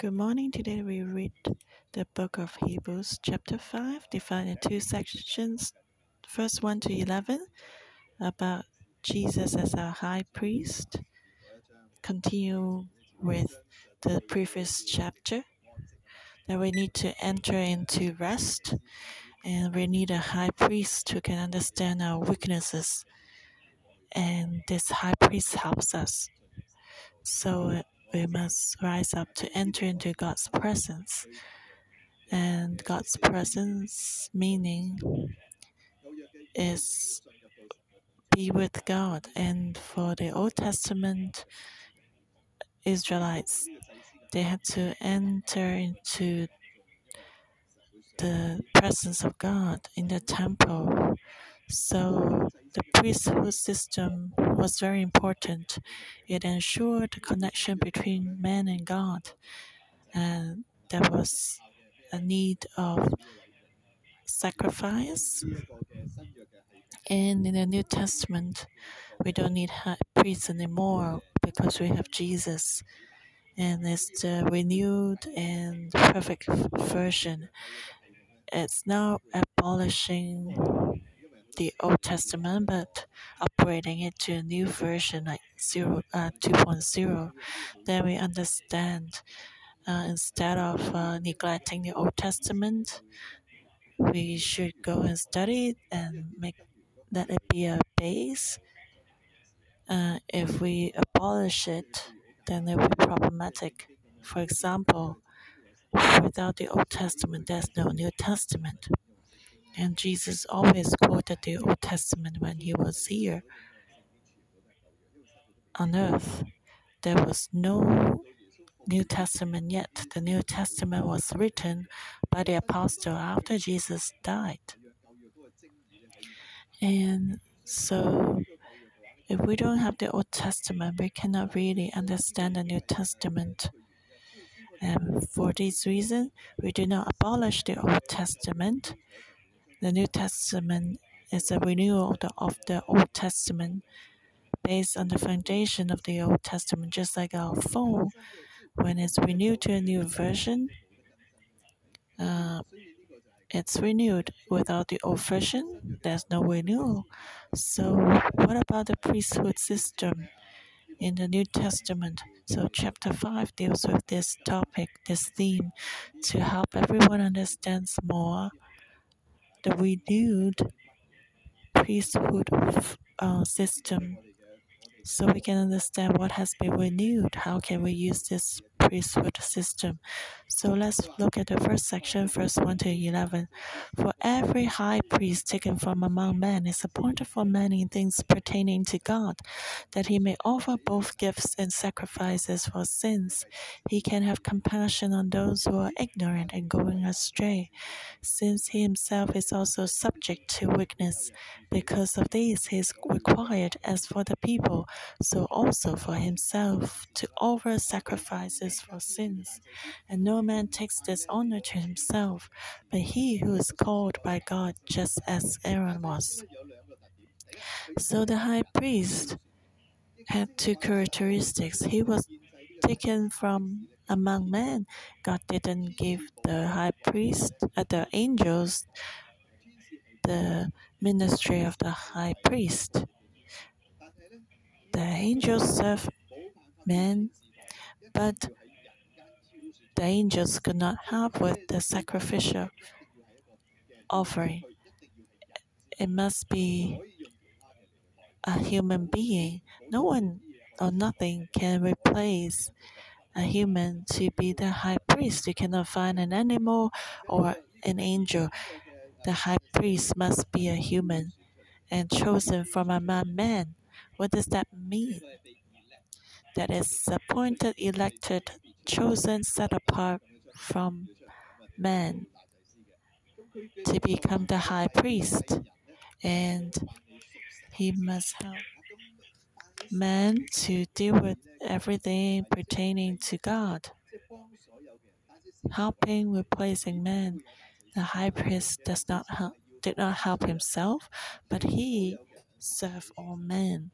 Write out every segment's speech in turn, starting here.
Good morning. Today we read the book of Hebrews, chapter 5, divided in two sections. First 1 to 11, about Jesus as our high priest. Continue with the previous chapter that we need to enter into rest and we need a high priest who can understand our weaknesses. And this high priest helps us. So we must rise up to enter into God's presence. And God's presence meaning is be with God. And for the Old Testament Israelites, they had to enter into the presence of God in the temple. So the priesthood system was very important. It ensured the connection between man and God, and there was a need of sacrifice. And in the New Testament, we don't need high priests anymore because we have Jesus. And it's the renewed and perfect version. It's now abolishing the Old Testament, but upgrading it to a new version like zero, uh, 2.0, then we understand uh, instead of uh, neglecting the Old Testament, we should go and study it and make let it be a base. Uh, if we abolish it, then it will be problematic. For example, without the Old Testament, there's no New Testament. And Jesus always quoted the Old Testament when he was here on earth. There was no New Testament yet. The New Testament was written by the apostle after Jesus died. And so, if we don't have the Old Testament, we cannot really understand the New Testament. And for this reason, we do not abolish the Old Testament, the New Testament is a renewal of the, Old Testament based on the foundation of the Old Testament, just like our phone. When it's renewed to a new version, uh, it's renewed. Without the old version, there's no renewal. So, what about the priesthood system in the New Testament? So, chapter 5 deals with this topic, this theme, to help everyone understand more the renewed priesthood uh, system so we can understand what has been renewed. How can we use this priesthood system. So let's look at the first section, verse 1 to 11. For every high priest taken from among men is appointed for many things pertaining to God, that he may offer both gifts and sacrifices for sins. He can have compassion on those who are ignorant and going astray, since he himself is also subject to weakness. Because of this, he is required, as for the people, so also for himself, to offer sacrifices for sins, and no man takes this honor to himself, but he who is called by God, just as Aaron was. So the high priest had two characteristics. He was taken from among men. God didn't give the high priest, uh, the angels, the ministry of the high priest. The angels serve men, but the angels could not have with the sacrificial offering. It must be a human being. No one or nothing can replace a human to be the high priest. You cannot find an animal or an angel. The high priest must be a human and chosen from among men. What does that mean? That is appointed, elected chosen, set apart from men to become the high priest, and he must help men to deal with everything pertaining to God, helping replacing men. The high priest does not help, did not help himself, but he served all men.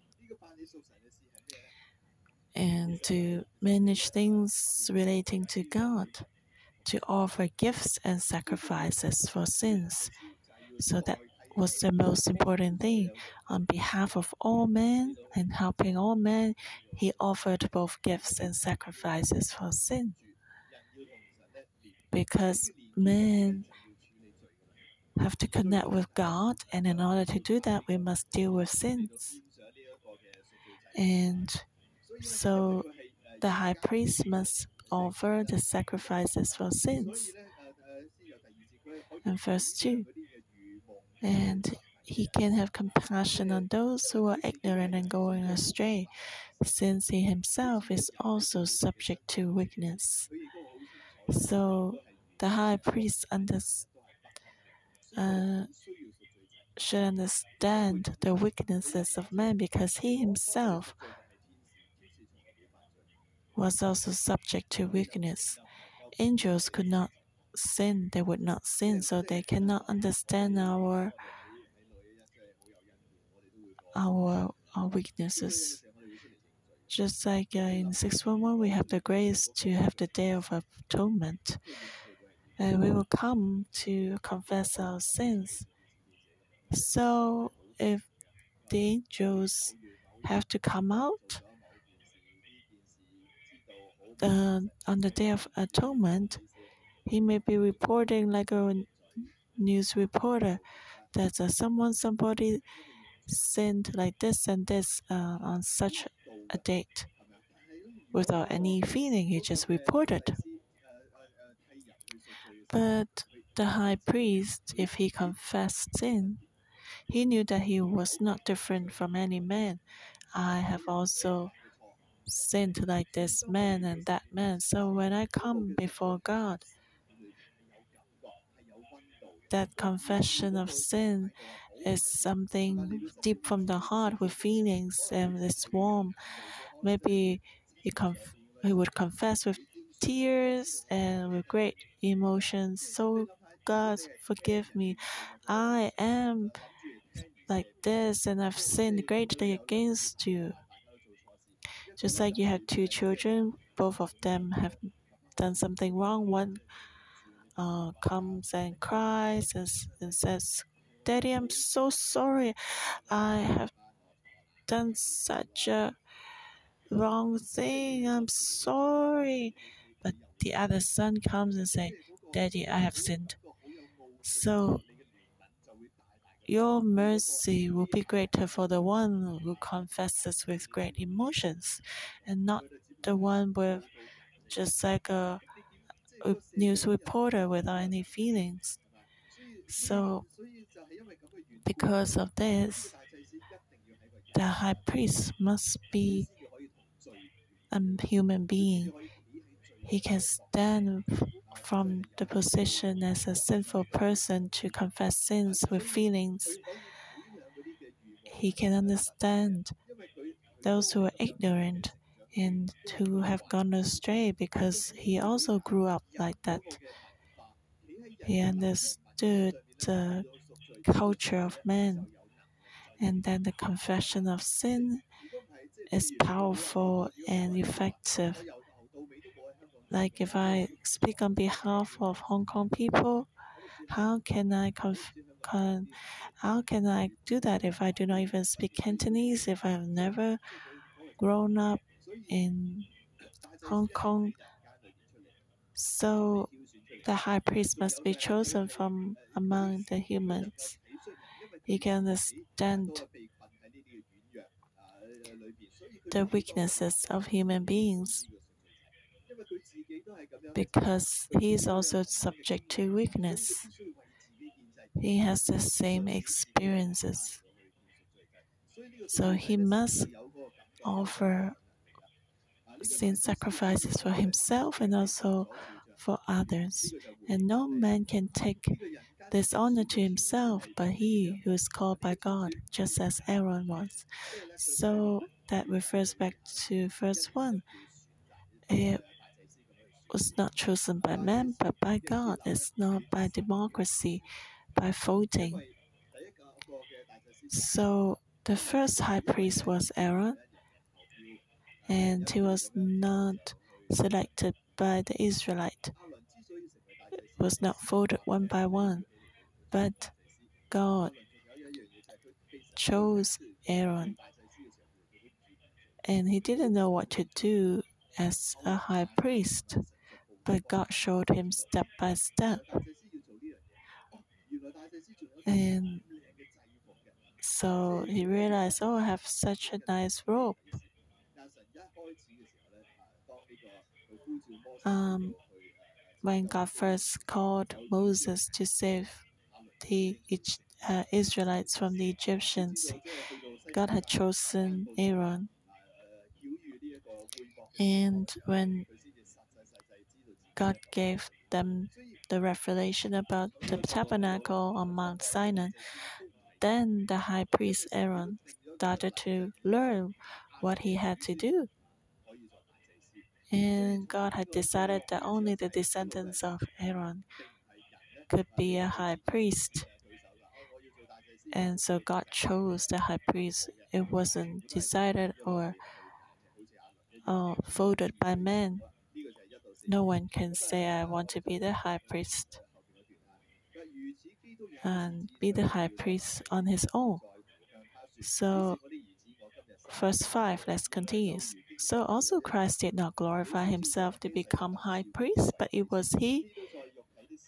And to manage things relating to God, to offer gifts and sacrifices for sins. So that was the most important thing. On behalf of all men and helping all men, he offered both gifts and sacrifices for sin. Because men have to connect with God, and in order to do that, we must deal with sins. And so the high priest must offer the sacrifices for sins. And verse 2 and he can have compassion on those who are ignorant and going astray, since he himself is also subject to weakness. So the high priest uh, should understand the weaknesses of man because he himself was also subject to weakness. Angels could not sin, they would not sin, so they cannot understand our our, our weaknesses. Just like uh, in 611, we have the grace to have the day of atonement. And we will come to confess our sins. So if the angels have to come out uh, on the day of atonement, he may be reporting like a news reporter that uh, someone, somebody sent like this and this uh, on such a date without any feeling. He just reported. But the high priest, if he confessed sin, he knew that he was not different from any man. I have also sinned like this man and that man. So when I come before God, that confession of sin is something deep from the heart with feelings and it's warm. Maybe he, conf- he would confess with tears and with great emotions. So, God, forgive me. I am like this and I've sinned greatly against you. Just like you have two children, both of them have done something wrong. One uh, comes and cries and, and says, Daddy, I'm so sorry. I have done such a wrong thing. I'm sorry. But the other son comes and say, Daddy, I have sinned. So your mercy will be greater for the one who confesses with great emotions and not the one with just like a, news reporter without any feelings. So, because of this, the high priest must be a human being. He can stand from the position as a sinful person to confess sins with feelings. He can understand those who are ignorant and who have gone astray because he also grew up like that. He understood the culture of man, and then the confession of sin is powerful and effective. Like if I speak on behalf of Hong Kong people, how can I con- how can I do that if I do not even speak Cantonese? If I have never grown up in Hong Kong, so the high priest must be chosen from among the humans. He can understand the weaknesses of human beings because he is also subject to weakness. He has the same experiences. So he must offer sin sacrifices for himself and also for others. And no man can take this honor to himself, but he who is called by God, just as Aaron was. So that refers back to verse 1. It was not chosen by man, but by God. It's not by democracy, by voting. So the first high priest was Aaron, and he was not selected by the Israelite, was not voted one by one, but God chose Aaron, and he didn't know what to do as a high priest, but God showed him step by step. And so he realized, oh, I have such a nice robe. Um, when God first called Moses to save the uh, Israelites from the Egyptians, God had chosen Aaron. And when God gave them the revelation about the tabernacle on Mount Sinai, then the high priest Aaron started to learn what he had to do. And God had decided that only the descendants of Aaron could be a high priest. And so God chose the high priest. It wasn't decided or uh, voted by men. No one can say, I want to be the high priest and be the high priest on his own. So, verse 5, let's continue. So also Christ did not glorify himself to become high priest, but it was he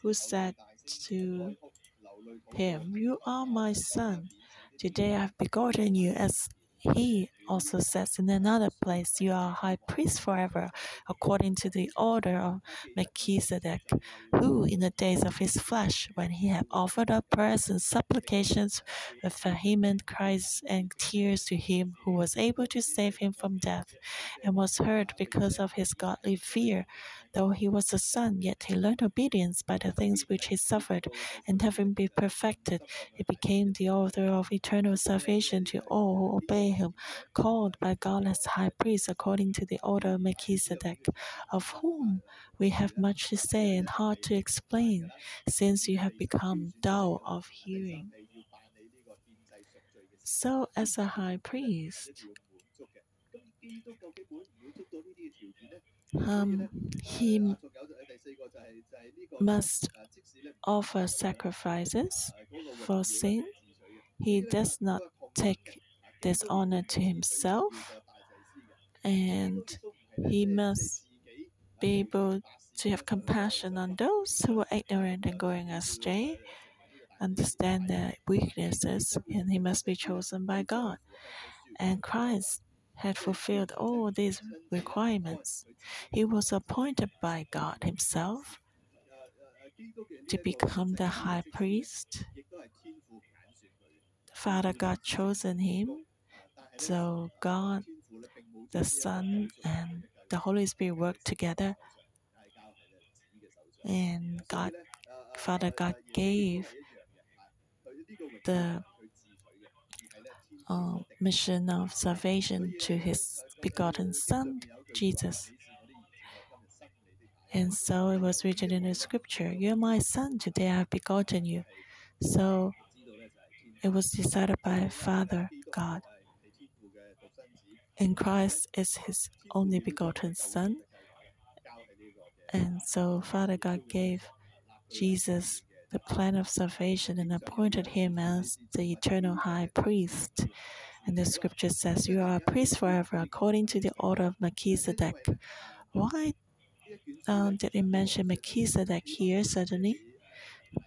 who said to him, You are my son. Today I have begotten you, as he also says in another place, You are high priest forever, according to the order of Melchizedek, who in the days of his flesh, when he had offered up prayers and supplications with vehement cries and tears to him who was able to save him from death, and was heard because of his godly fear, though he was a son, yet he learned obedience by the things which he suffered, and having been perfected, he became the author of eternal salvation to all who obey him called by God as high priest according to the order of Melchizedek, of whom we have much to say and hard to explain, since you have become dull of hearing. So, as a high priest, um, he must offer sacrifices for sin. He does not take dishonor to himself, and he must be able to have compassion on those who are ignorant and going astray, understand their weaknesses, and he must be chosen by God. And Christ had fulfilled all these requirements. He was appointed by God Himself to become the high priest. Father God chosen him so God, the Son, and the Holy Spirit work together. And God, Father God gave the uh, mission of salvation to his begotten Son, Jesus. And so it was written in the scripture, You're my son, today I have begotten you. So it was decided by Father God and Christ is his only begotten Son. And so Father God gave Jesus the plan of salvation and appointed him as the eternal high priest. And the scripture says, You are a priest forever according to the order of Melchizedek. Why um, did it mention Melchizedek here suddenly?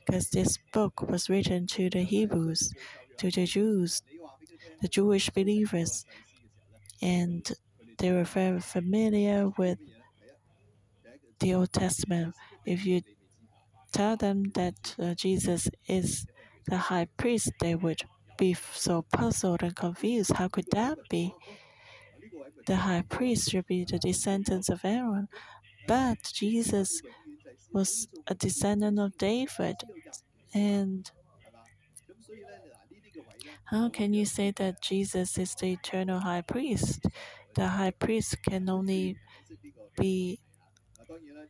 Because this book was written to the Hebrews, to the Jews, the Jewish believers, and they were very familiar with the Old Testament. If you tell them that uh, Jesus is the high priest, they would be so puzzled and confused. How could that be? The high priest should be the descendants of Aaron, but Jesus was a descendant of David, and how can you say that Jesus is the eternal high priest? The high priest can only be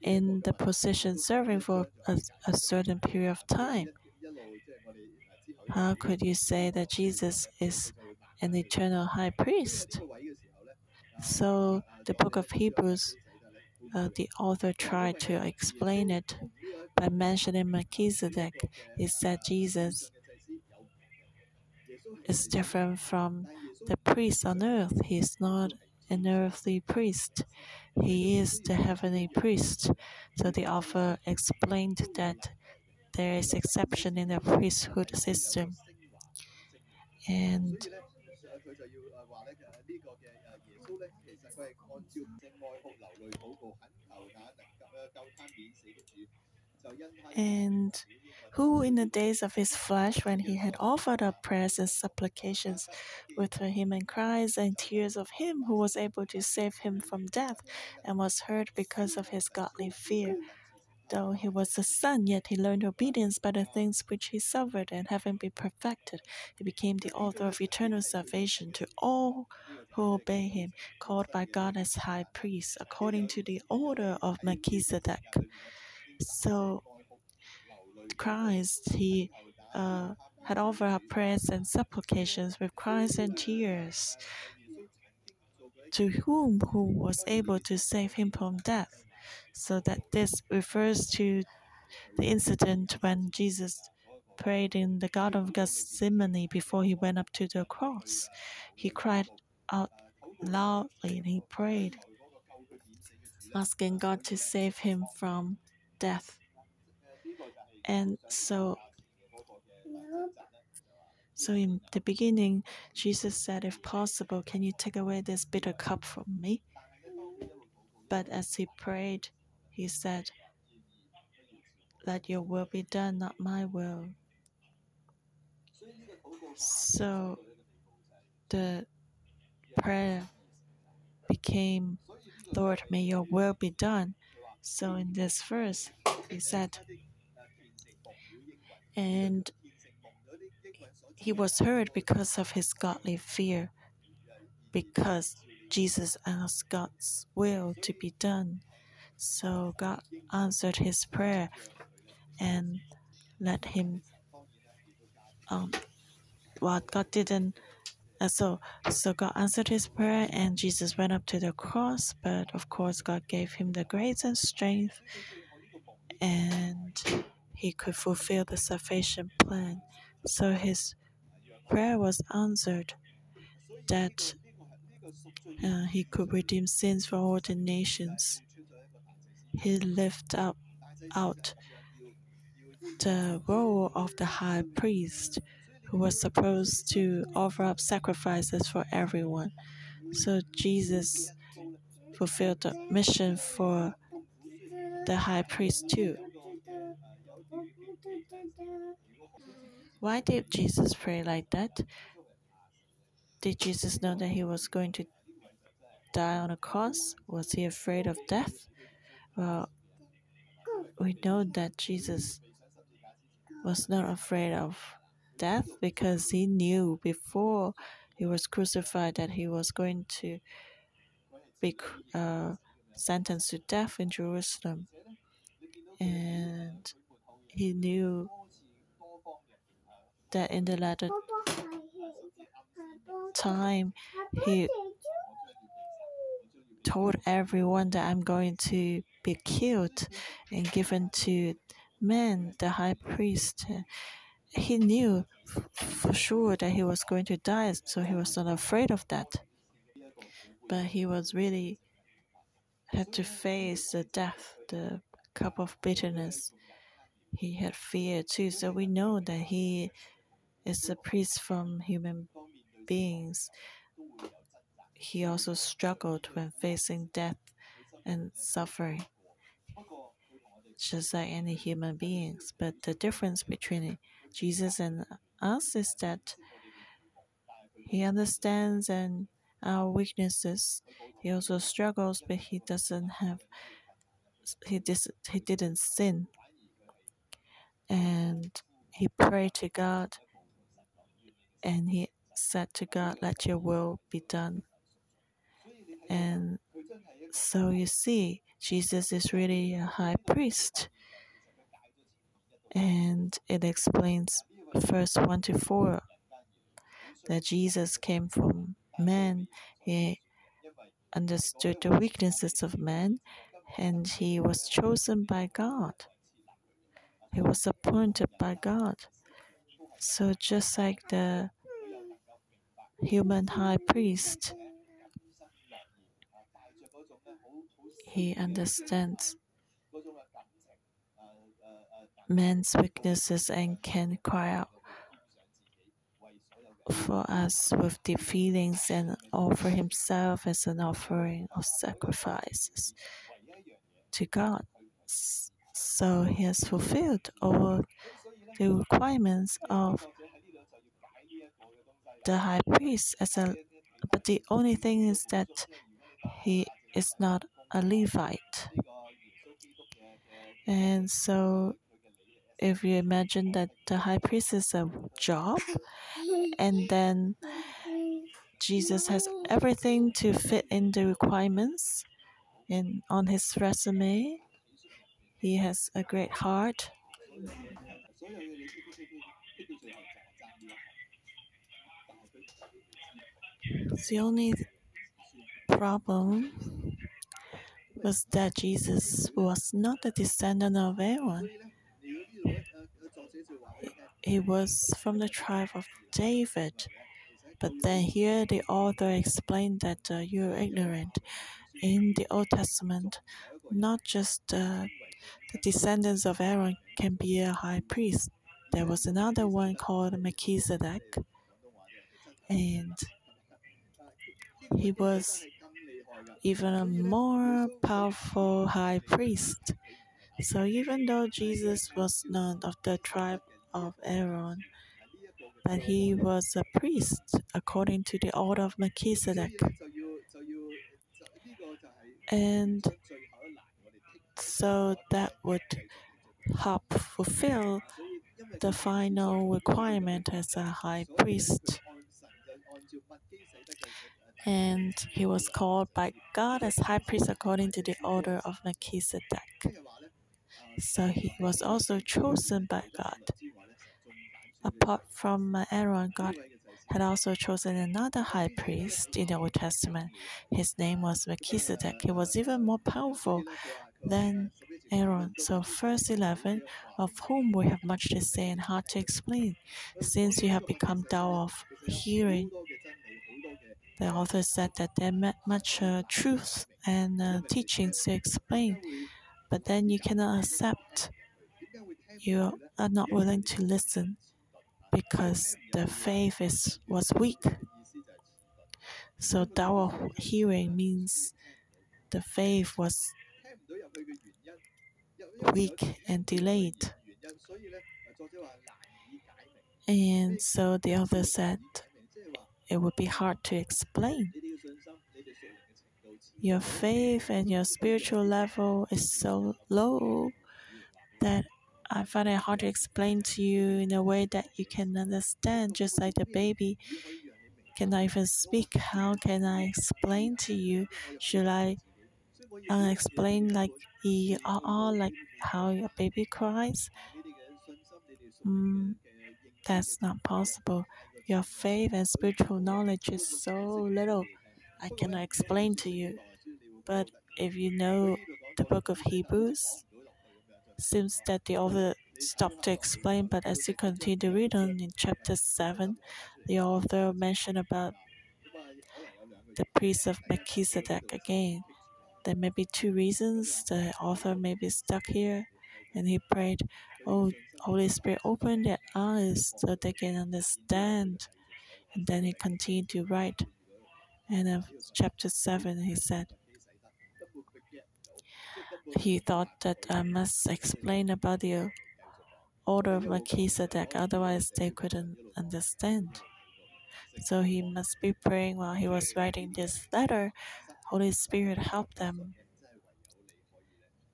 in the position serving for a, a certain period of time. How could you say that Jesus is an eternal high priest? So the book of Hebrews, uh, the author tried to explain it by mentioning Melchizedek. He said Jesus is different from the priest on earth. He's not an earthly priest. He is the heavenly priest. So the author explained that there is exception in the priesthood system. And and who in the days of his flesh, when he had offered up prayers and supplications with and cries and tears of him who was able to save him from death, and was heard because of his godly fear. Though he was a son, yet he learned obedience by the things which he suffered, and having been perfected, he became the author of eternal salvation to all who obey him, called by God as high priest, according to the order of Melchizedek. So Christ, he uh, had offered up prayers and supplications with cries and tears to whom who was able to save him from death. So that this refers to the incident when Jesus prayed in the Garden of Gethsemane before he went up to the cross. He cried out loudly and he prayed, asking God to save him from death. And so, so in the beginning, Jesus said, If possible, can you take away this bitter cup from me? But as he prayed, he said, Let your will be done, not my will. So the prayer became, Lord, may your will be done. So in this verse, he said, and he was heard because of his godly fear, because Jesus asked God's will to be done. So God answered his prayer and let him um what God didn't uh, so so God answered his prayer and Jesus went up to the cross, but of course God gave him the grace and strength and he could fulfill the salvation plan. So his prayer was answered that uh, he could redeem sins for all the nations. He lifted up out the role of the high priest who was supposed to offer up sacrifices for everyone. So Jesus fulfilled the mission for the high priest too. Why did Jesus pray like that? Did Jesus know that he was going to die on a cross? Was he afraid of death? Well, we know that Jesus was not afraid of death because he knew before he was crucified that he was going to be uh, sentenced to death in Jerusalem. And he knew that in the latter time, he told everyone that I'm going to be killed and given to men, the high priest. He knew for sure that he was going to die, so he was not afraid of that. But he was really had to face the death, the cup of bitterness. He had fear too, so we know that he is a priest from human beings. He also struggled when facing death and suffering, just like any human beings. But the difference between Jesus and us is that he understands and our weaknesses. He also struggles, but he doesn't have. He dis, he didn't sin, and he prayed to God, and he said to God, "Let Your will be done." And so you see, Jesus is really a high priest. And it explains verse 1 to 4 that Jesus came from man. He understood the weaknesses of man, and he was chosen by God. He was appointed by God. So, just like the human high priest, he understands man's weaknesses and can cry out for us with deep feelings and offer himself as an offering of sacrifices to God. So he has fulfilled all the requirements of the high priest as a but the only thing is that he is not a Levite. And so if you imagine that the high priest is a job and then Jesus has everything to fit in the requirements and on his resume he has a great heart the only problem was that Jesus was not a descendant of Aaron. He was from the tribe of David. But then here the author explained that uh, you're ignorant. In the Old Testament, not just uh, the descendants of Aaron can be a high priest. There was another one called Melchizedek, and he was even a more powerful high priest. So even though Jesus was not of the tribe of Aaron, but he was a priest according to the order of Melchizedek. And so that would help fulfill the final requirement as a high priest. And he was called by God as high priest according to the order of Melchizedek. So he was also chosen by God. Apart from Aaron, God had also chosen another high priest in the Old Testament. His name was Melchizedek. He was even more powerful than Aaron. So, verse 11, of whom we have much to say and hard to explain, since you have become dull of hearing. The author said that there are much uh, truth and uh, teachings to explain, but then you cannot accept. You are not willing to listen because the faith is was weak. So dull hearing means the faith was weak and delayed. And so the author said it would be hard to explain. Your faith and your spiritual level is so low that I find it hard to explain to you in a way that you can understand, just like the baby cannot even speak. How can I explain to you? Should I uh, explain like e uh, like how a baby cries? Mm, that's not possible. Your faith and spiritual knowledge is so little. I cannot explain to you. But if you know the book of Hebrews, seems that the author stopped to explain, but as you continue to read on in chapter 7, the author mentioned about the priest of Melchizedek again. There may be two reasons the author may be stuck here, and he prayed, Oh, Holy Spirit, open their eyes so they can understand. And then he continued to write. And in chapter 7, he said, he thought that I must explain about the order of Melchizedek, otherwise they couldn't understand. So he must be praying while he was writing this letter. Holy Spirit help them.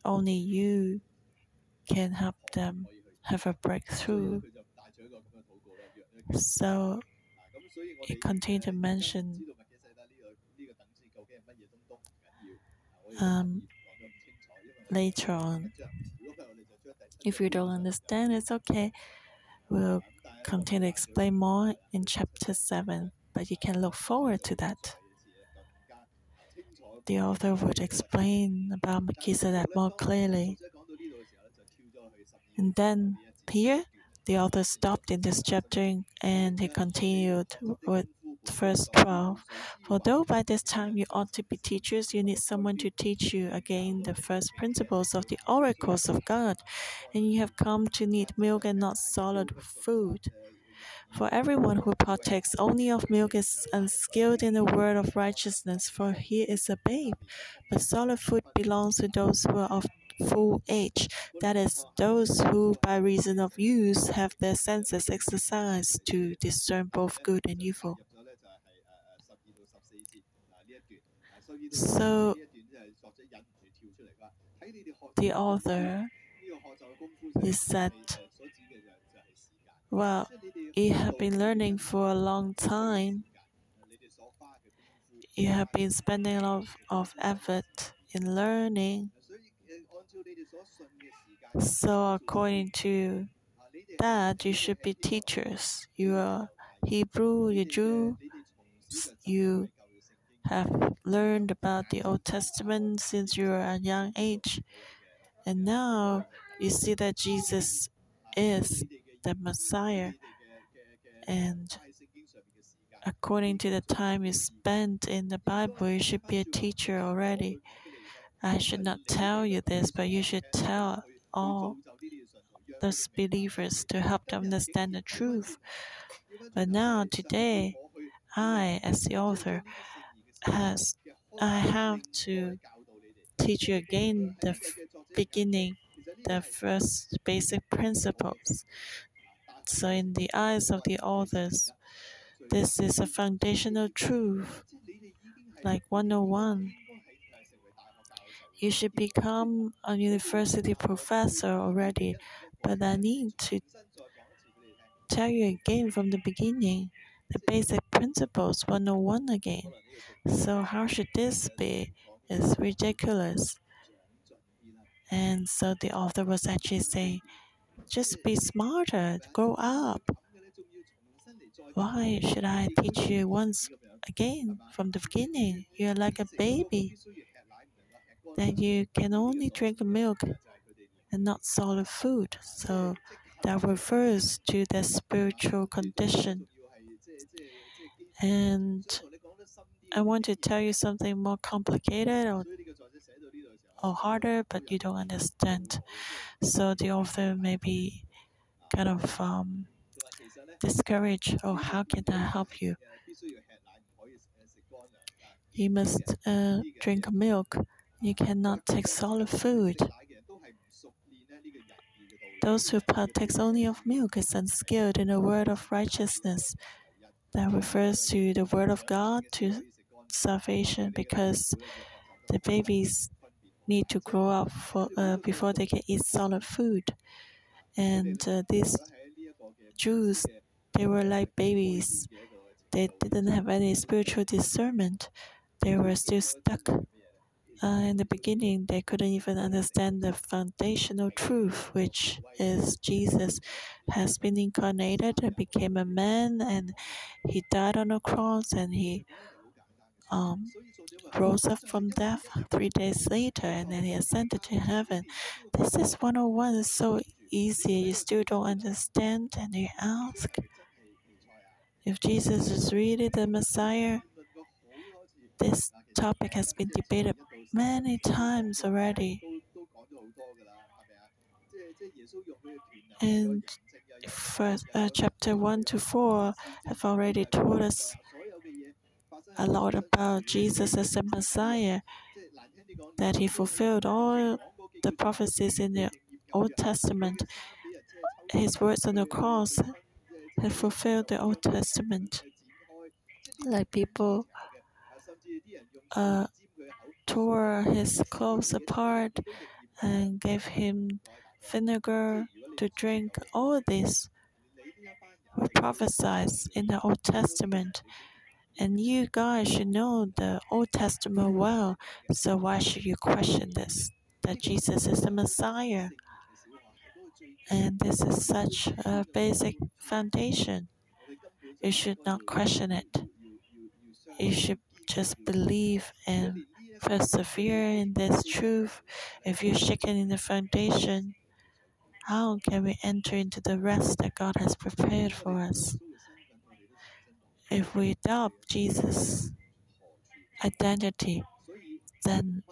Only you can help them have a breakthrough. So he continued to mention um, later on. If you don't understand, it's okay. We'll continue to explain more in chapter 7, but you can look forward to that. the author would explain about Melchizedek more clearly. And then here, the author stopped in this chapter and he continued with verse 12. For though by this time you ought to be teachers, you need someone to teach you again the first principles of the oracles of God, and you have come to need milk and not solid food. For everyone who partakes only of milk is unskilled in the word of righteousness, for he is a babe. But solid food belongs to those who are of full age, that is, those who, by reason of use, have their senses exercised to discern both good and evil. So, the author he said, Well, you have been learning for a long time. You have been spending a lot of, of effort in learning. So, according to that, you should be teachers. You are Hebrew, you Jew, you have learned about the Old Testament since you were a young age. And now you see that Jesus is the Messiah. And according to the time you spent in the Bible, you should be a teacher already. I should not tell you this, but you should tell all those believers to help them understand the truth. But now, today, I, as the author, has I have to teach you again the beginning, the first basic principles. So, in the eyes of the authors, this is a foundational truth, like 101. You should become a university professor already, but I need to tell you again from the beginning the basic principles 101 again. So, how should this be? It's ridiculous. And so the author was actually saying, just be smarter, grow up. Why should I teach you once again from the beginning? You're like a baby. That you can only drink milk and not solid food. So that refers to the spiritual condition. And I want to tell you something more complicated or, or harder, but you don't understand. So the author may be kind of um, discouraged. Oh, how can I help you? You must uh, drink milk. You cannot take solid food. Those who partake only of milk is unskilled in the word of righteousness. That refers to the word of God to salvation because the babies need to grow up for, uh, before they can eat solid food. And uh, these Jews, they were like babies. They didn't have any spiritual discernment. They were still stuck. Uh, in the beginning, they couldn't even understand the foundational truth, which is Jesus has been incarnated and became a man, and he died on the cross, and he um, rose up from death three days later and then he ascended to heaven. This is 101. It's so easy. You still don't understand and you ask if Jesus is really the Messiah. This topic has been debated many times already. And first, uh, chapter 1 to 4 have already told us a lot about Jesus as the Messiah, that he fulfilled all the prophecies in the Old Testament. His words on the cross have fulfilled the Old Testament. Like people uh, tore his clothes apart and gave him vinegar to drink. All this were prophesied in the Old Testament. And you guys should know the Old Testament well, so why should you question this? That Jesus is the Messiah. And this is such a basic foundation. You should not question it. You should just believe and persevere in this truth, if you're shaken in the foundation, how can we enter into the rest that God has prepared for us? If we adopt Jesus' identity, then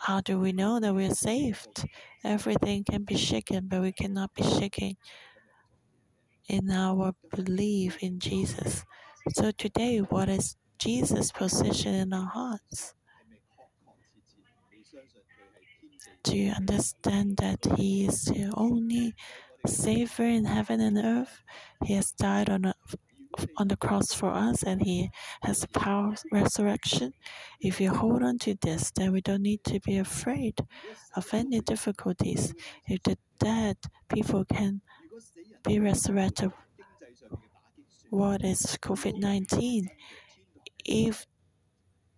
how do we know that we're saved? Everything can be shaken, but we cannot be shaken in our belief in Jesus. So today, what is Jesus' position in our hearts? You understand that He is the only Savior in heaven and earth? He has died on a on the cross for us and he has the power of resurrection. If you hold on to this, then we don't need to be afraid of any difficulties. If the dead people can be resurrected, what is COVID 19? If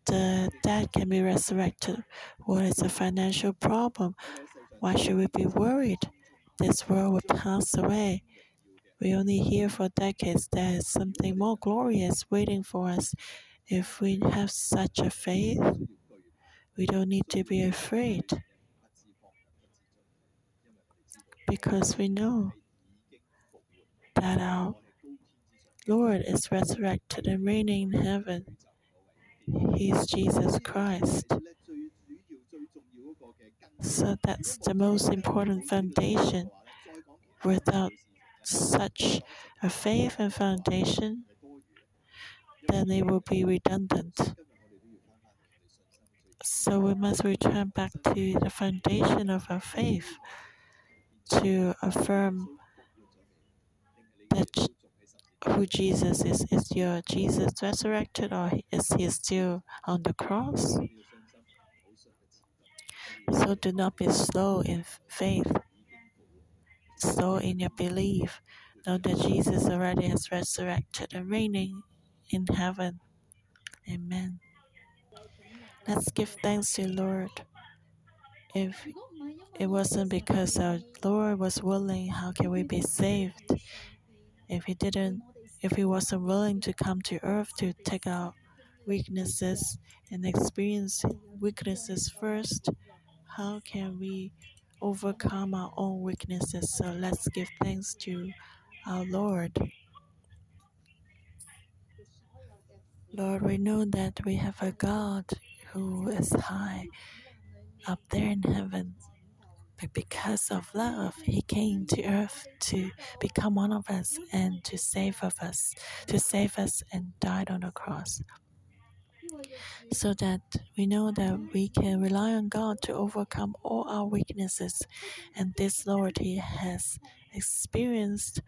the dead can be resurrected, what is the financial problem? Why should we be worried? This world will pass away. We only here for decades. There is something more glorious waiting for us. If we have such a faith, we don't need to be afraid because we know that our Lord is resurrected and reigning in heaven. Is Jesus Christ. So that's the most important foundation. Without such a faith and foundation, then it will be redundant. So we must return back to the foundation of our faith to affirm that who Jesus is. Is your Jesus resurrected or is he still on the cross? So do not be slow in faith slow in your belief. Know that Jesus already has resurrected and reigning in heaven. Amen. Let's give thanks to Lord. If it wasn't because our Lord was willing, how can we be saved? If He didn't, if He wasn't willing to come to earth to take our weaknesses and experience weaknesses first, how can we overcome our own weaknesses. So let's give thanks to our Lord. Lord, we know that we have a God who is high up there in heaven. But because of love, He came to earth to become one of us and to save of us, to save us and died on the cross so that we know that we can rely on God to overcome all our weaknesses. And this Lord, He has experienced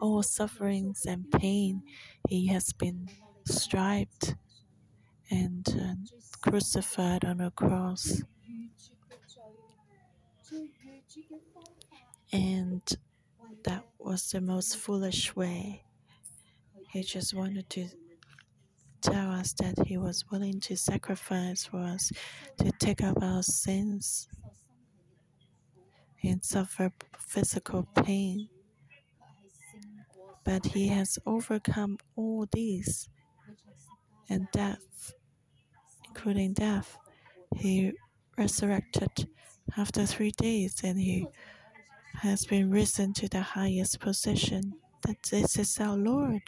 all sufferings and pain. He has been striped and uh, crucified on a cross. And that was the most foolish way. He just wanted to tell us that He was willing to sacrifice for us, to take up our sins and suffer physical pain. But He has overcome all these and death, including death. He resurrected after three days and He has been risen to the highest position. That this is our Lord.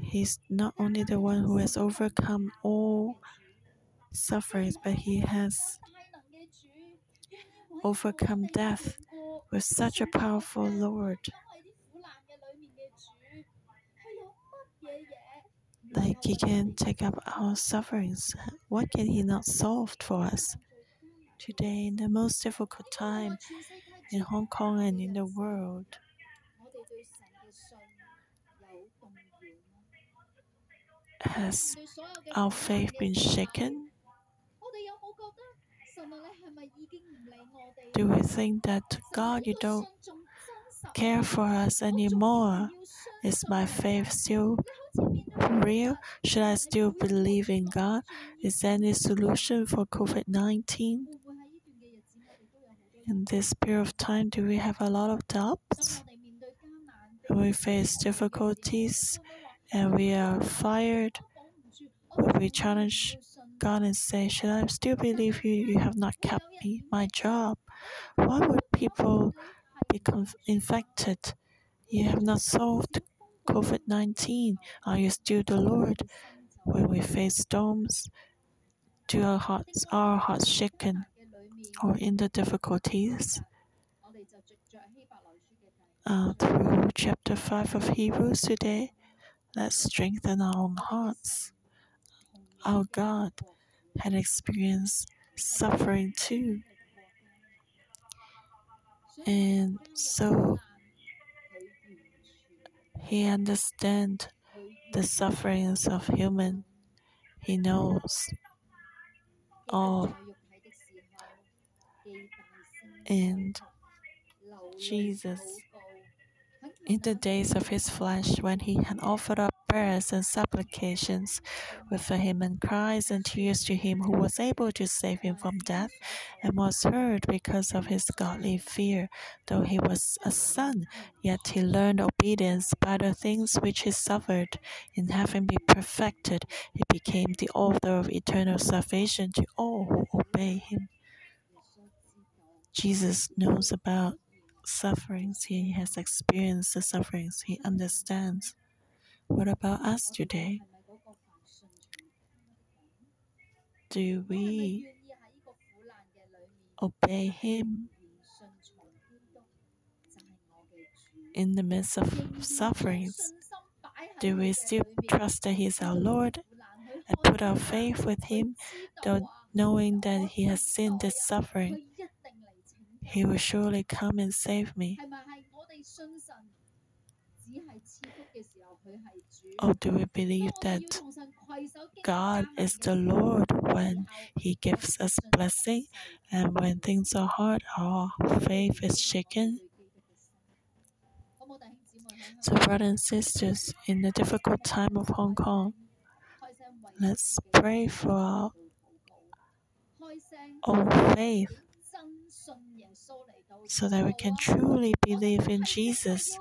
He's not only the one who has overcome all sufferings, but he has overcome death with such a powerful Lord. Like he can take up our sufferings. What can he not solve for us? Today, in the most difficult time in Hong Kong and in the world, Has our faith been shaken? Do we think that God, you don't care for us anymore? Is my faith still real? Should I still believe in God? Is there any solution for COVID 19? In this period of time, do we have a lot of doubts? We face difficulties, and we are fired, we challenge God and say, Should I still believe you? You have not kept me my job. Why would people become infected? You have not solved COVID 19. Are you still the Lord? When we face storms, do our hearts, our hearts shaken or in the difficulties? Uh, through chapter 5 of Hebrews today, let's strengthen our own hearts. Our God had experienced suffering too. And so he understands the sufferings of human. He knows all. And Jesus in the days of his flesh, when he had offered up prayers and supplications with vehement cries and tears to him who was able to save him from death, and was heard because of his godly fear. Though he was a son, yet he learned obedience by the things which he suffered. In having been perfected, he became the author of eternal salvation to all who obey him. Jesus knows about sufferings, he has experienced the sufferings, he understands. What about us today? Do we obey him in the midst of sufferings? Do we still trust that he is our Lord and put our faith with him, though knowing that he has seen this suffering? He will surely come and save me. Or do we believe that God is the Lord when He gives us blessing and when things are hard, our faith is shaken? So, brothers and sisters, in the difficult time of Hong Kong, let's pray for our faith so that we can truly believe in Jesus.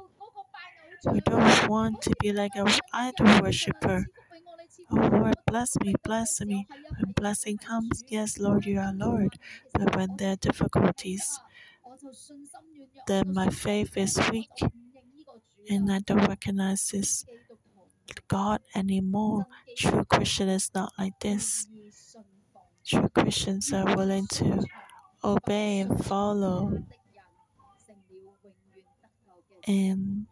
We don't want to be like an idol worshiper. Oh Lord, bless me, bless me. When blessing comes, yes, Lord, you are Lord. But when there are difficulties, then my faith is weak and I don't recognize this God anymore. True Christian is not like this. True Christians are willing to obey and follow. And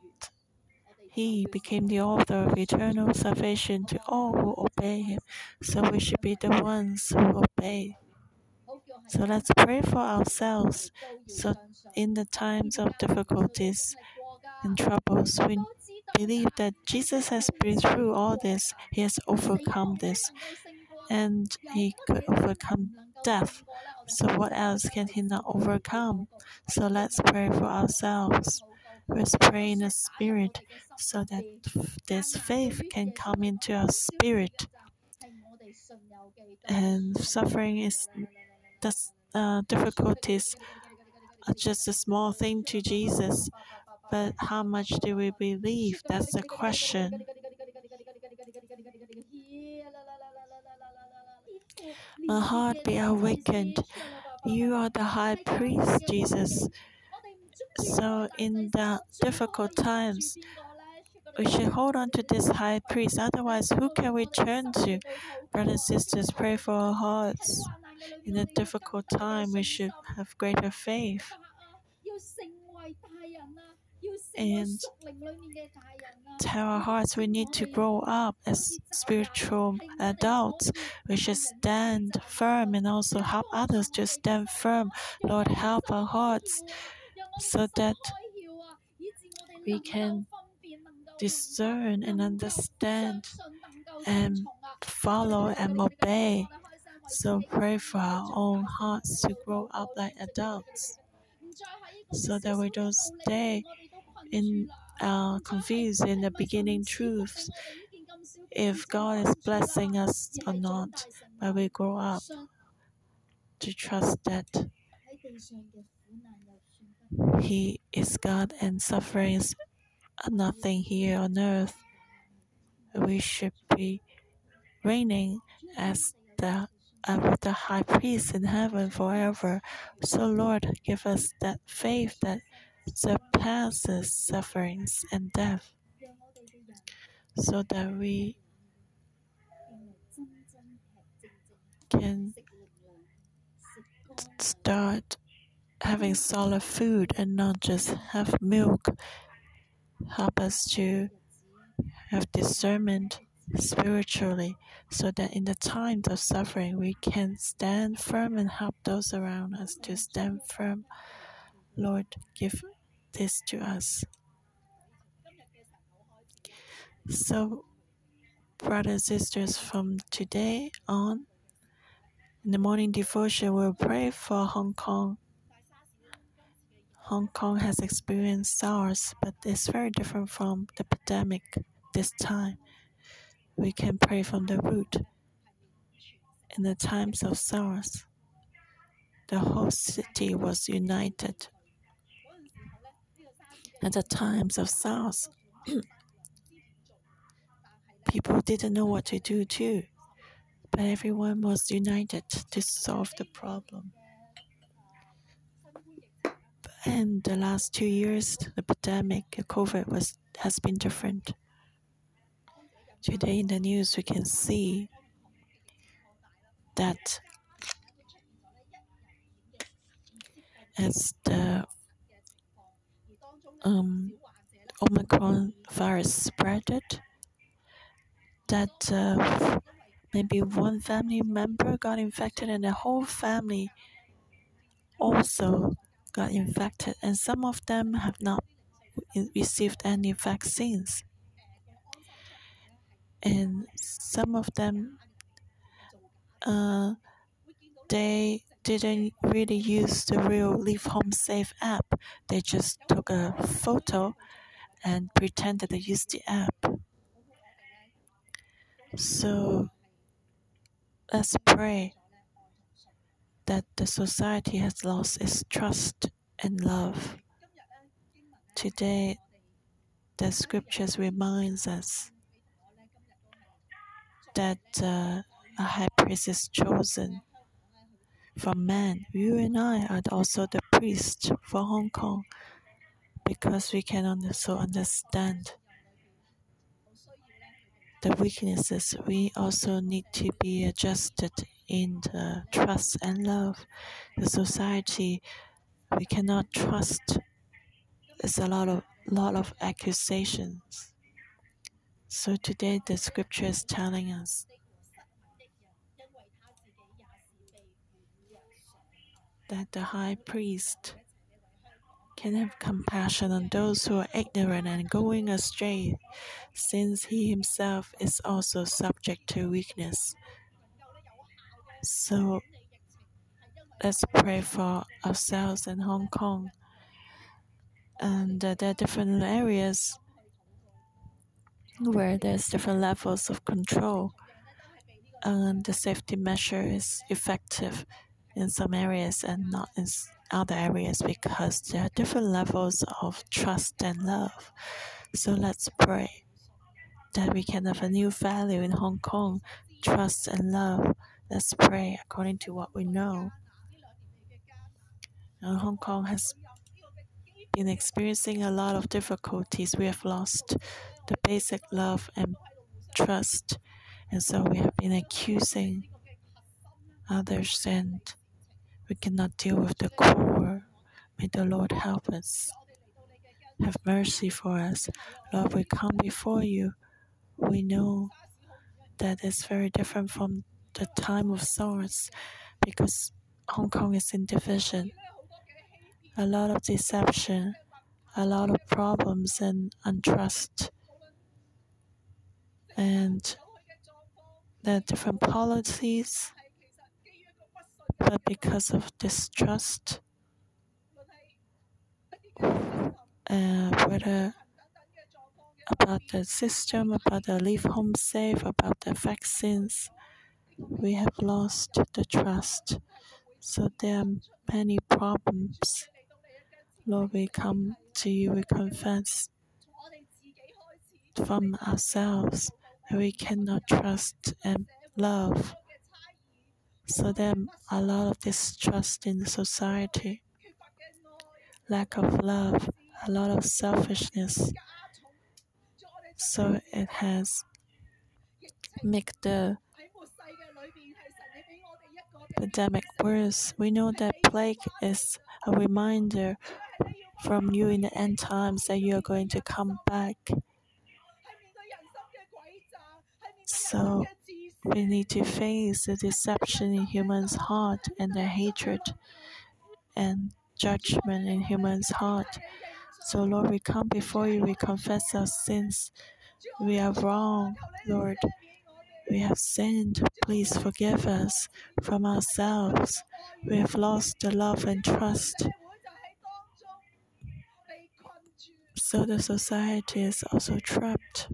he became the author of eternal salvation to all who obey him. So we should be the ones who obey. So let's pray for ourselves. So in the times of difficulties and troubles, we believe that Jesus has been through all this. He has overcome this. And he could overcome death. So, what else can he not overcome? So, let's pray for ourselves. Let's pray in the spirit so that this faith can come into our spirit. And suffering is the uh, difficulties are just a small thing to Jesus. But how much do we believe? That's the question. My heart be awakened. You are the high priest, Jesus. So, in the difficult times, we should hold on to this high priest. Otherwise, who can we turn to? Brothers and sisters, pray for our hearts. In a difficult time, we should have greater faith. And tell our hearts we need to grow up as spiritual adults. We should stand firm and also help others to stand firm. Lord, help our hearts so that we can discern and understand and follow and obey. So pray for our own hearts to grow up like adults so that we don't stay in uh, confused in the beginning truths if God is blessing us or not, but we grow up to trust that He is God and suffering is nothing here on earth. We should be reigning as the uh, with the high priest in heaven forever. So, Lord, give us that faith that surpasses sufferings and death, so that we can start having solid food and not just have milk. Help us to have discernment spiritually so that in the times of suffering we can stand firm and help those around us to stand firm. Lord, give this to us. So, brothers and sisters, from today on, in the morning devotion, we'll pray for Hong Kong. Hong Kong has experienced SARS, but it's very different from the pandemic this time. We can pray from the root. In the times of SARS, the whole city was united. At the times of SARS, people didn't know what to do too but everyone was united to solve the problem. And the last two years, the pandemic, the COVID was has been different. Today in the news, we can see that as the um, Omicron virus spread, that uh, maybe one family member got infected and the whole family also got infected, and some of them have not received any vaccines. And some of them, uh, they didn't really use the real Leave Home Safe app. They just took a photo and pretended they used the app. So Let's pray that the society has lost its trust and love. Today, the scriptures reminds us that uh, a high priest is chosen from man. You and I are also the priest for Hong Kong because we can also understand the weaknesses, we also need to be adjusted in the trust and love. The society we cannot trust. There's a lot of lot of accusations. So today the scripture is telling us that the high priest can have compassion on those who are ignorant and going astray, since he himself is also subject to weakness. So let's pray for ourselves in Hong Kong. And uh, there are different areas where there's different levels of control, and the safety measure is effective in some areas and not in other areas because there are different levels of trust and love. So let's pray that we can have a new value in Hong Kong trust and love. Let's pray according to what we know. And Hong Kong has been experiencing a lot of difficulties. We have lost the basic love and trust, and so we have been accusing others and we cannot deal with the core. May the Lord help us. Have mercy for us. Lord, we come before you. We know that it's very different from the time of SARS because Hong Kong is in division. A lot of deception, a lot of problems and untrust. And there are different policies because of distrust, uh, whether about the system, about the leave home safe, about the vaccines, we have lost the trust. So there are many problems. Lord, we come to you, we confess from ourselves that we cannot trust and love So there are a lot of distrust in the society, lack of love, a lot of selfishness. So it has make the pandemic worse. We know that plague is a reminder from you in the end times that you are going to come back. So we need to face the deception in humans' heart and the hatred and judgment in humans' heart. So, Lord, we come before you, we confess our sins. We are wrong, Lord. We have sinned. Please forgive us from ourselves. We have lost the love and trust. So the society is also trapped.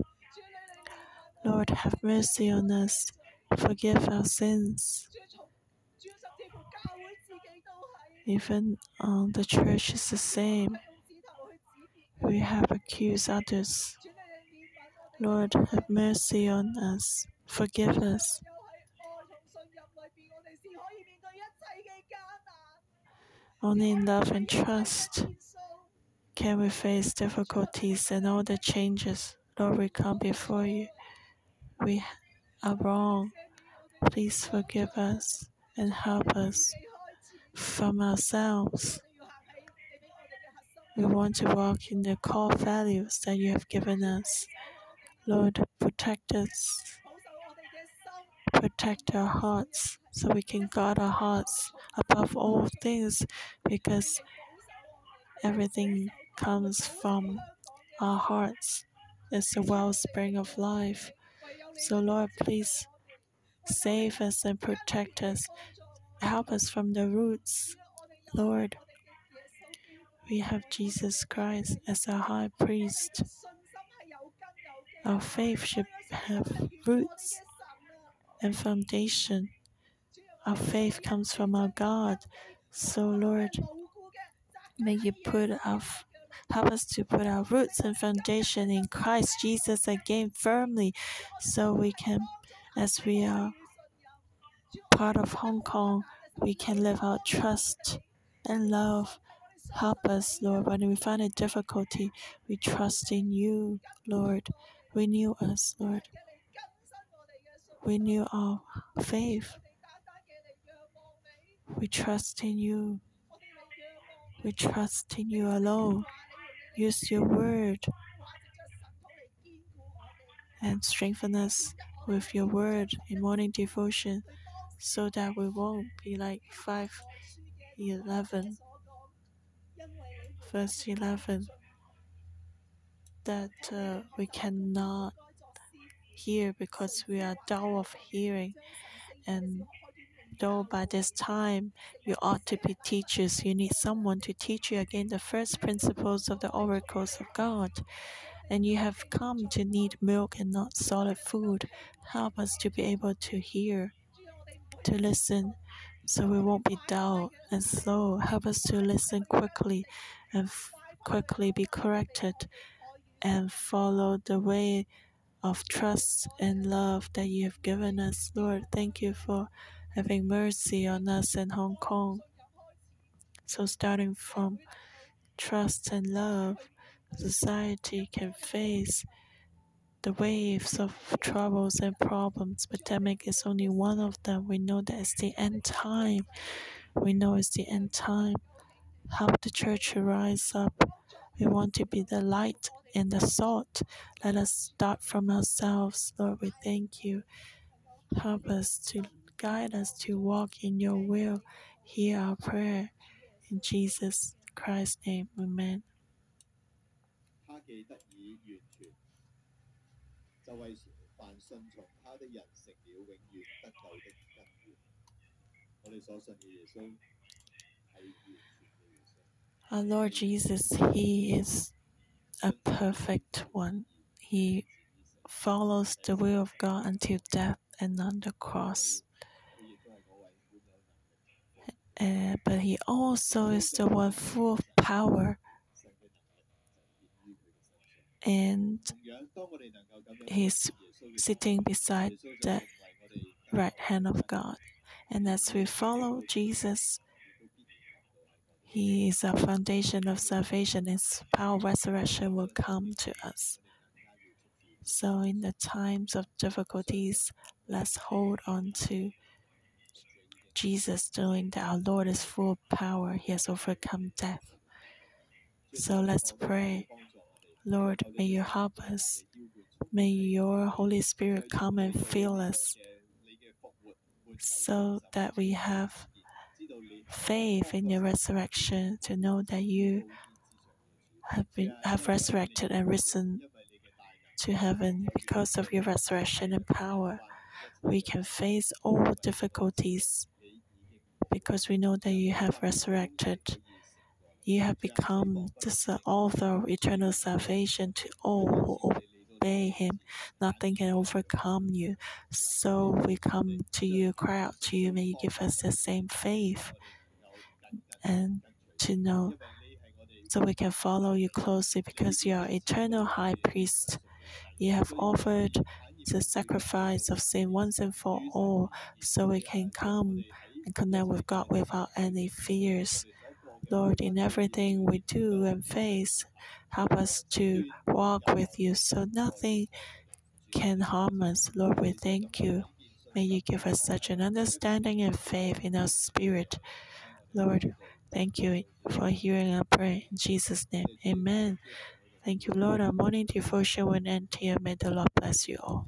Lord, have mercy on us. Forgive our sins. Even um, the church is the same. We have accused others. Lord, have mercy on us. Forgive us. Only in love and trust can we face difficulties and all the changes. Lord, we come before you. We are wrong. Please forgive us and help us from ourselves. We want to walk in the core values that you have given us. Lord, protect us. Protect our hearts so we can guard our hearts above all things because everything comes from our hearts. It's the wellspring of life. So, Lord, please save us and protect us. Help us from the roots, Lord. We have Jesus Christ as our high priest. Our faith should have roots and foundation. Our faith comes from our God. So, Lord, may you put our help us to put our roots and foundation in Christ Jesus again firmly so we can as we are part of Hong Kong, we can live our trust and love. Help us, Lord, when we find a difficulty, we trust in you, Lord. Renew us, Lord. Renew our faith. We trust in you. We trust in you alone. Use your word and strengthen us with your word in morning devotion so that we won't be like 5 11 verse 11 that uh, we cannot hear because we are dull of hearing and though by this time you ought to be teachers you need someone to teach you again the first principles of the oracles of god and you have come to need milk and not solid food. Help us to be able to hear, to listen, so we won't be dull and slow. Help us to listen quickly and quickly be corrected and follow the way of trust and love that you have given us. Lord, thank you for having mercy on us in Hong Kong. So, starting from trust and love, society can face the waves of troubles and problems. Pandemic is only one of them. We know that it's the end time. We know it's the end time. Help the church rise up. We want to be the light and the salt. Let us start from ourselves, Lord. We thank you. Help us to guide us to walk in your will. Hear our prayer. In Jesus Christ's name, amen. 既得以完全，就为凡顺从他的人成了永远得救的根源。我哋所信嘅耶稣系完全嘅耶稣。 Our Lord Jesus, He is a perfect one. He follows the will of God until death and on the cross. Uh, but he also is the one full of power. And he's sitting beside the right hand of God. And as we follow Jesus, He is the foundation of salvation. His power of resurrection will come to us. So, in the times of difficulties, let's hold on to Jesus, knowing that our Lord is full of power. He has overcome death. So, let's pray. Lord, may you help us. May your Holy Spirit come and fill us so that we have faith in your resurrection to know that you have been have resurrected and risen to heaven because of your resurrection and power. We can face all difficulties because we know that you have resurrected. You have become the author of eternal salvation to all who obey Him. Nothing can overcome you. So we come to you, cry out to you. May you give us the same faith and to know so we can follow you closely because you are eternal high priest. You have offered the sacrifice of sin once and for all, so we can come and connect with God without any fears. Lord, in everything we do and face, help us to walk with you so nothing can harm us. Lord, we thank you. May you give us such an understanding and faith in our spirit. Lord, thank you for hearing our prayer. In Jesus' name, amen. Thank you, Lord. Our morning devotion will end here. May the Lord bless you all.